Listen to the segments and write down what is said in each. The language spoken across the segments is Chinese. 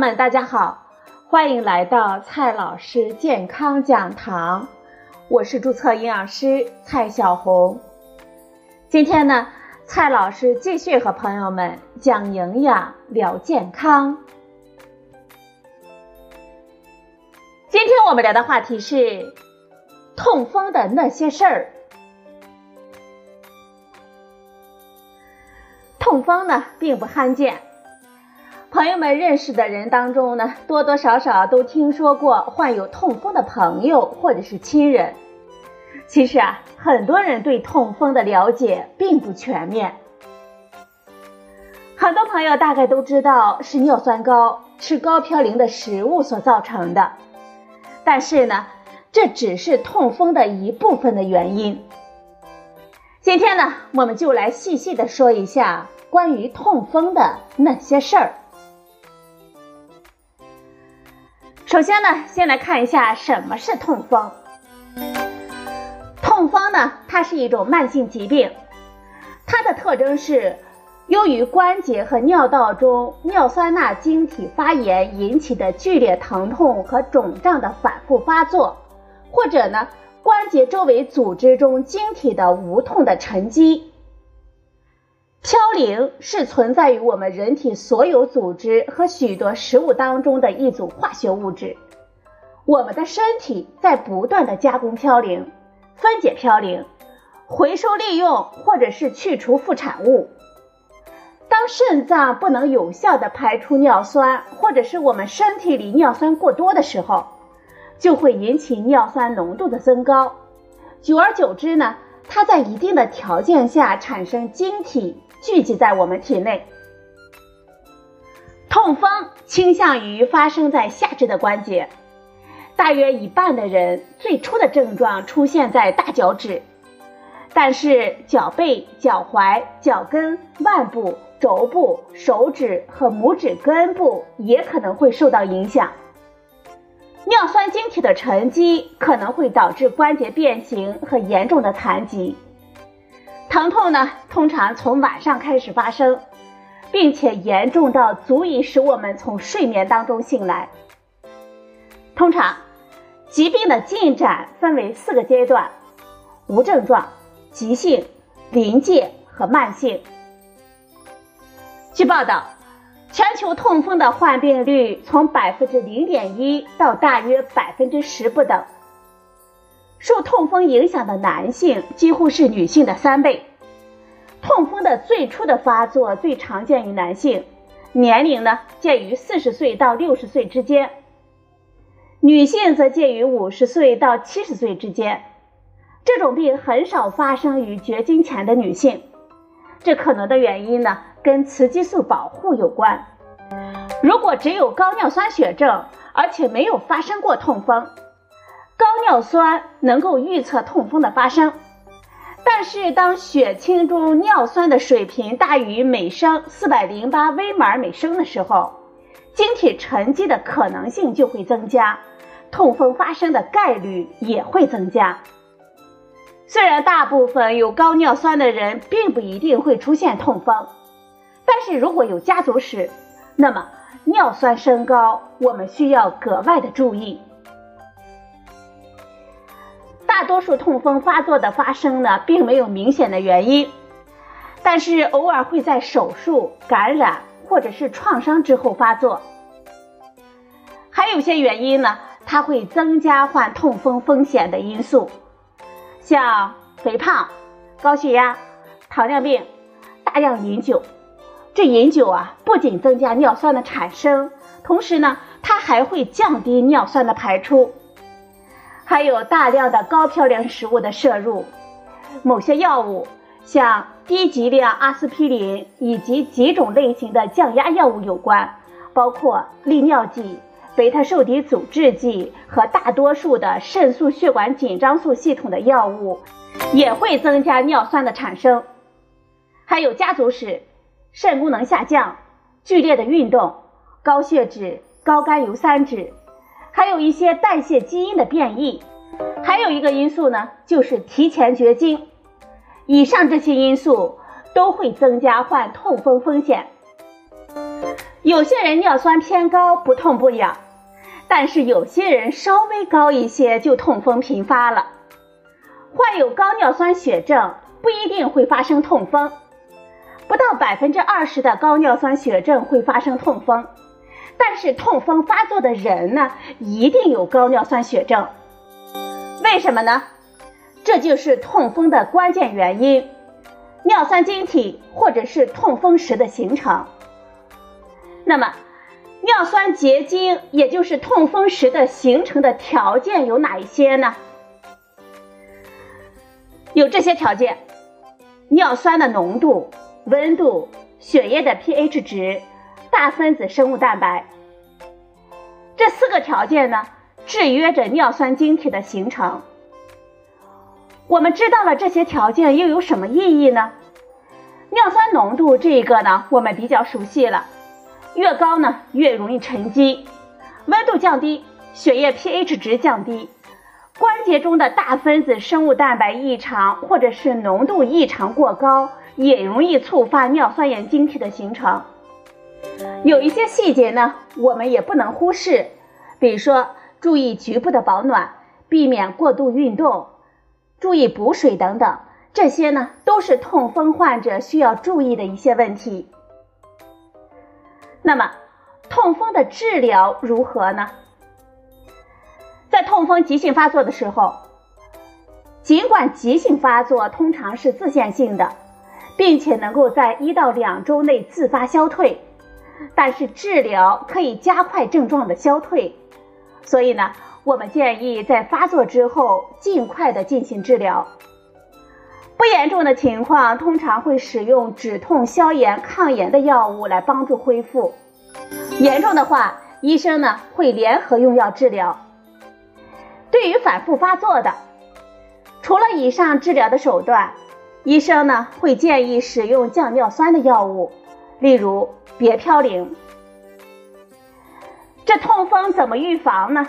们，大家好，欢迎来到蔡老师健康讲堂，我是注册营养师蔡小红。今天呢，蔡老师继续和朋友们讲营养聊健康。今天我们聊的话题是痛风的那些事儿。痛风呢，并不罕见。朋友们认识的人当中呢，多多少少都听说过患有痛风的朋友或者是亲人。其实啊，很多人对痛风的了解并不全面。很多朋友大概都知道是尿酸高、吃高嘌呤的食物所造成的，但是呢，这只是痛风的一部分的原因。今天呢，我们就来细细的说一下关于痛风的那些事儿。首先呢，先来看一下什么是痛风。痛风呢，它是一种慢性疾病，它的特征是由于关节和尿道中尿酸钠晶体发炎引起的剧烈疼痛和肿胀的反复发作，或者呢，关节周围组织中晶体的无痛的沉积。嘌呤是存在于我们人体所有组织和许多食物当中的一组化学物质。我们的身体在不断的加工嘌呤、分解嘌呤、回收利用或者是去除副产物。当肾脏不能有效的排出尿酸，或者是我们身体里尿酸过多的时候，就会引起尿酸浓度的增高。久而久之呢，它在一定的条件下产生晶体。聚集在我们体内。痛风倾向于发生在下肢的关节，大约一半的人最初的症状出现在大脚趾，但是脚背、脚踝、脚跟、腕部、肘部、手指和拇指根部也可能会受到影响。尿酸晶体的沉积可能会导致关节变形和严重的残疾。疼痛呢，通常从晚上开始发生，并且严重到足以使我们从睡眠当中醒来。通常，疾病的进展分为四个阶段：无症状、急性、临界和慢性。据报道，全球痛风的患病率从百分之零点一到大约百分之十不等。受痛风影响的男性几乎是女性的三倍。痛风的最初的发作最常见于男性，年龄呢介于四十岁到六十岁之间，女性则介于五十岁到七十岁之间。这种病很少发生于绝经前的女性，这可能的原因呢跟雌激素保护有关。如果只有高尿酸血症，而且没有发生过痛风。高尿酸能够预测痛风的发生，但是当血清中尿酸的水平大于每升四百零八微摩尔每升的时候，晶体沉积的可能性就会增加，痛风发生的概率也会增加。虽然大部分有高尿酸的人并不一定会出现痛风，但是如果有家族史，那么尿酸升高我们需要格外的注意。大多数痛风发作的发生呢，并没有明显的原因，但是偶尔会在手术、感染或者是创伤之后发作。还有些原因呢，它会增加患痛风风险的因素，像肥胖、高血压、糖尿病、大量饮酒。这饮酒啊，不仅增加尿酸的产生，同时呢，它还会降低尿酸的排出。还有大量的高嘌呤食物的摄入，某些药物，像低剂量阿司匹林以及几种类型的降压药物有关，包括利尿剂、贝塔受体阻滞剂和大多数的肾素血管紧张素系统的药物，也会增加尿酸的产生。还有家族史、肾功能下降、剧烈的运动、高血脂、高甘油三酯。还有一些代谢基因的变异，还有一个因素呢，就是提前绝经。以上这些因素都会增加患痛风风险。有些人尿酸偏高，不痛不痒，但是有些人稍微高一些就痛风频发了。患有高尿酸血症不一定会发生痛风，到百分之二十的高尿酸血症会发生痛风，但是痛风发作的人呢，一定有高尿酸血症。为什么呢？这就是痛风的关键原因——尿酸晶体或者是痛风石的形成。那么，尿酸结晶也就是痛风石的形成的条件有哪一些呢？有这些条件：尿酸的浓度、温度、血液的 pH 值、大分子生物蛋白。这四个条件呢，制约着尿酸晶体的形成。我们知道了这些条件又有什么意义呢？尿酸浓度这一个呢，我们比较熟悉了。越高呢，越容易沉积；温度降低，血液 pH 值降低；关节中的大分子生物蛋白异常，或者是浓度异常过高，也容易触发尿酸盐晶体的形成。有一些细节呢，我们也不能忽视，比如说注意局部的保暖，避免过度运动，注意补水等等，这些呢都是痛风患者需要注意的一些问题。那么，痛风的治疗如何呢？在痛风急性发作的时候，尽管急性发作通常是自限性的，并且能够在一到两周内自发消退，但是治疗可以加快症状的消退。所以呢，我们建议在发作之后尽快的进行治疗。不严重的情况，通常会使用止痛、消炎、抗炎的药物来帮助恢复。严重的话，医生呢会联合用药治疗。对于反复发作的，除了以上治疗的手段，医生呢会建议使用降尿酸的药物，例如别嘌呤。这痛风怎么预防呢？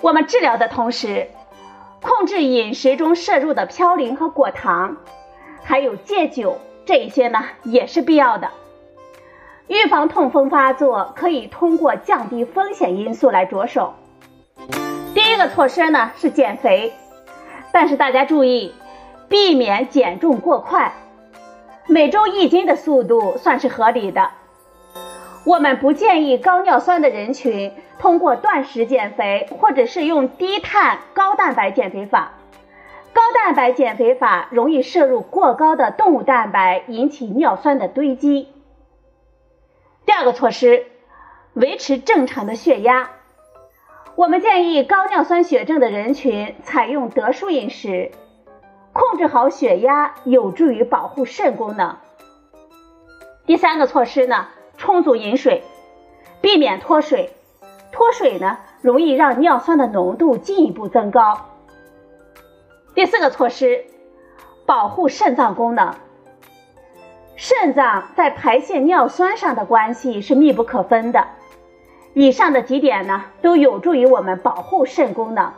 我们治疗的同时。控制饮食中摄入的嘌呤和果糖，还有戒酒，这一些呢也是必要的。预防痛风发作，可以通过降低风险因素来着手。第一个措施呢是减肥，但是大家注意，避免减重过快，每周一斤的速度算是合理的。我们不建议高尿酸的人群通过断食减肥，或者是用低碳高蛋白减肥法。高蛋白减肥法容易摄入过高的动物蛋白，引起尿酸的堆积。第二个措施，维持正常的血压。我们建议高尿酸血症的人群采用德叔饮食，控制好血压有助于保护肾功能。第三个措施呢？充足饮水，避免脱水。脱水呢，容易让尿酸的浓度进一步增高。第四个措施，保护肾脏功能。肾脏在排泄尿酸上的关系是密不可分的。以上的几点呢，都有助于我们保护肾功能。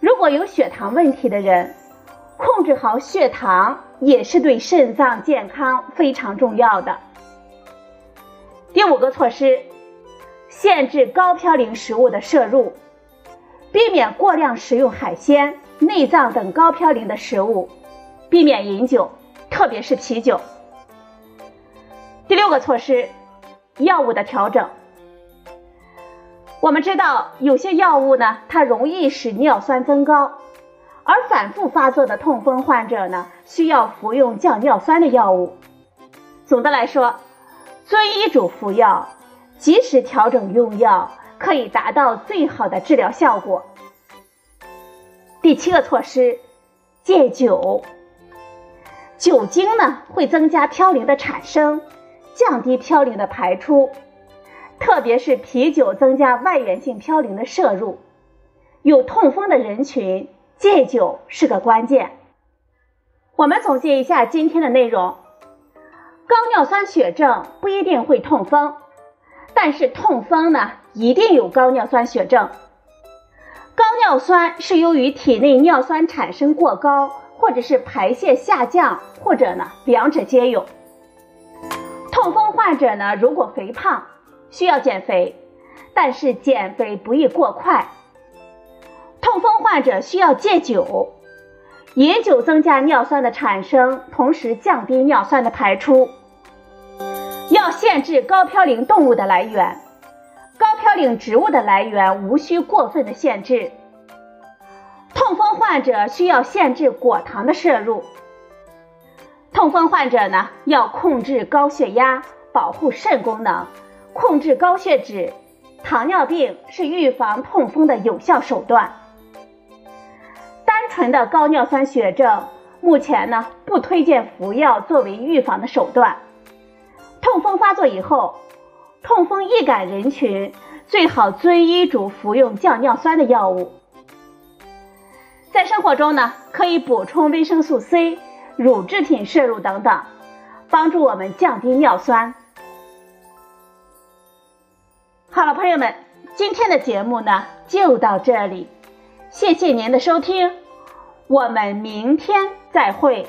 如果有血糖问题的人，控制好血糖也是对肾脏健康非常重要的。第五个措施，限制高嘌呤食物的摄入，避免过量食用海鲜、内脏等高嘌呤的食物，避免饮酒，特别是啤酒。第六个措施，药物的调整。我们知道有些药物呢，它容易使尿酸增高，而反复发作的痛风患者呢，需要服用降尿酸的药物。总的来说。遵医嘱服药，及时调整用药，可以达到最好的治疗效果。第七个措施，戒酒。酒精呢会增加嘌呤的产生，降低嘌呤的排出，特别是啤酒增加外源性嘌呤的摄入。有痛风的人群戒酒是个关键。我们总结一下今天的内容。高尿酸血症不一定会痛风，但是痛风呢一定有高尿酸血症。高尿酸是由于体内尿酸产生过高，或者是排泄下降，或者呢两者皆有。痛风患者呢，如果肥胖，需要减肥，但是减肥不宜过快。痛风患者需要戒酒，饮酒增加尿酸的产生，同时降低尿酸的排出。要限制高嘌呤动物的来源，高嘌呤植物的来源无需过分的限制。痛风患者需要限制果糖的摄入。痛风患者呢，要控制高血压，保护肾功能，控制高血脂。糖尿病是预防痛风的有效手段。纯的高尿酸血症，目前呢不推荐服药作为预防的手段。痛风发作以后，痛风易感人群最好遵医嘱服用降尿酸的药物。在生活中呢，可以补充维生素 C、乳制品摄入等等，帮助我们降低尿酸。好了，朋友们，今天的节目呢就到这里，谢谢您的收听，我们明天再会。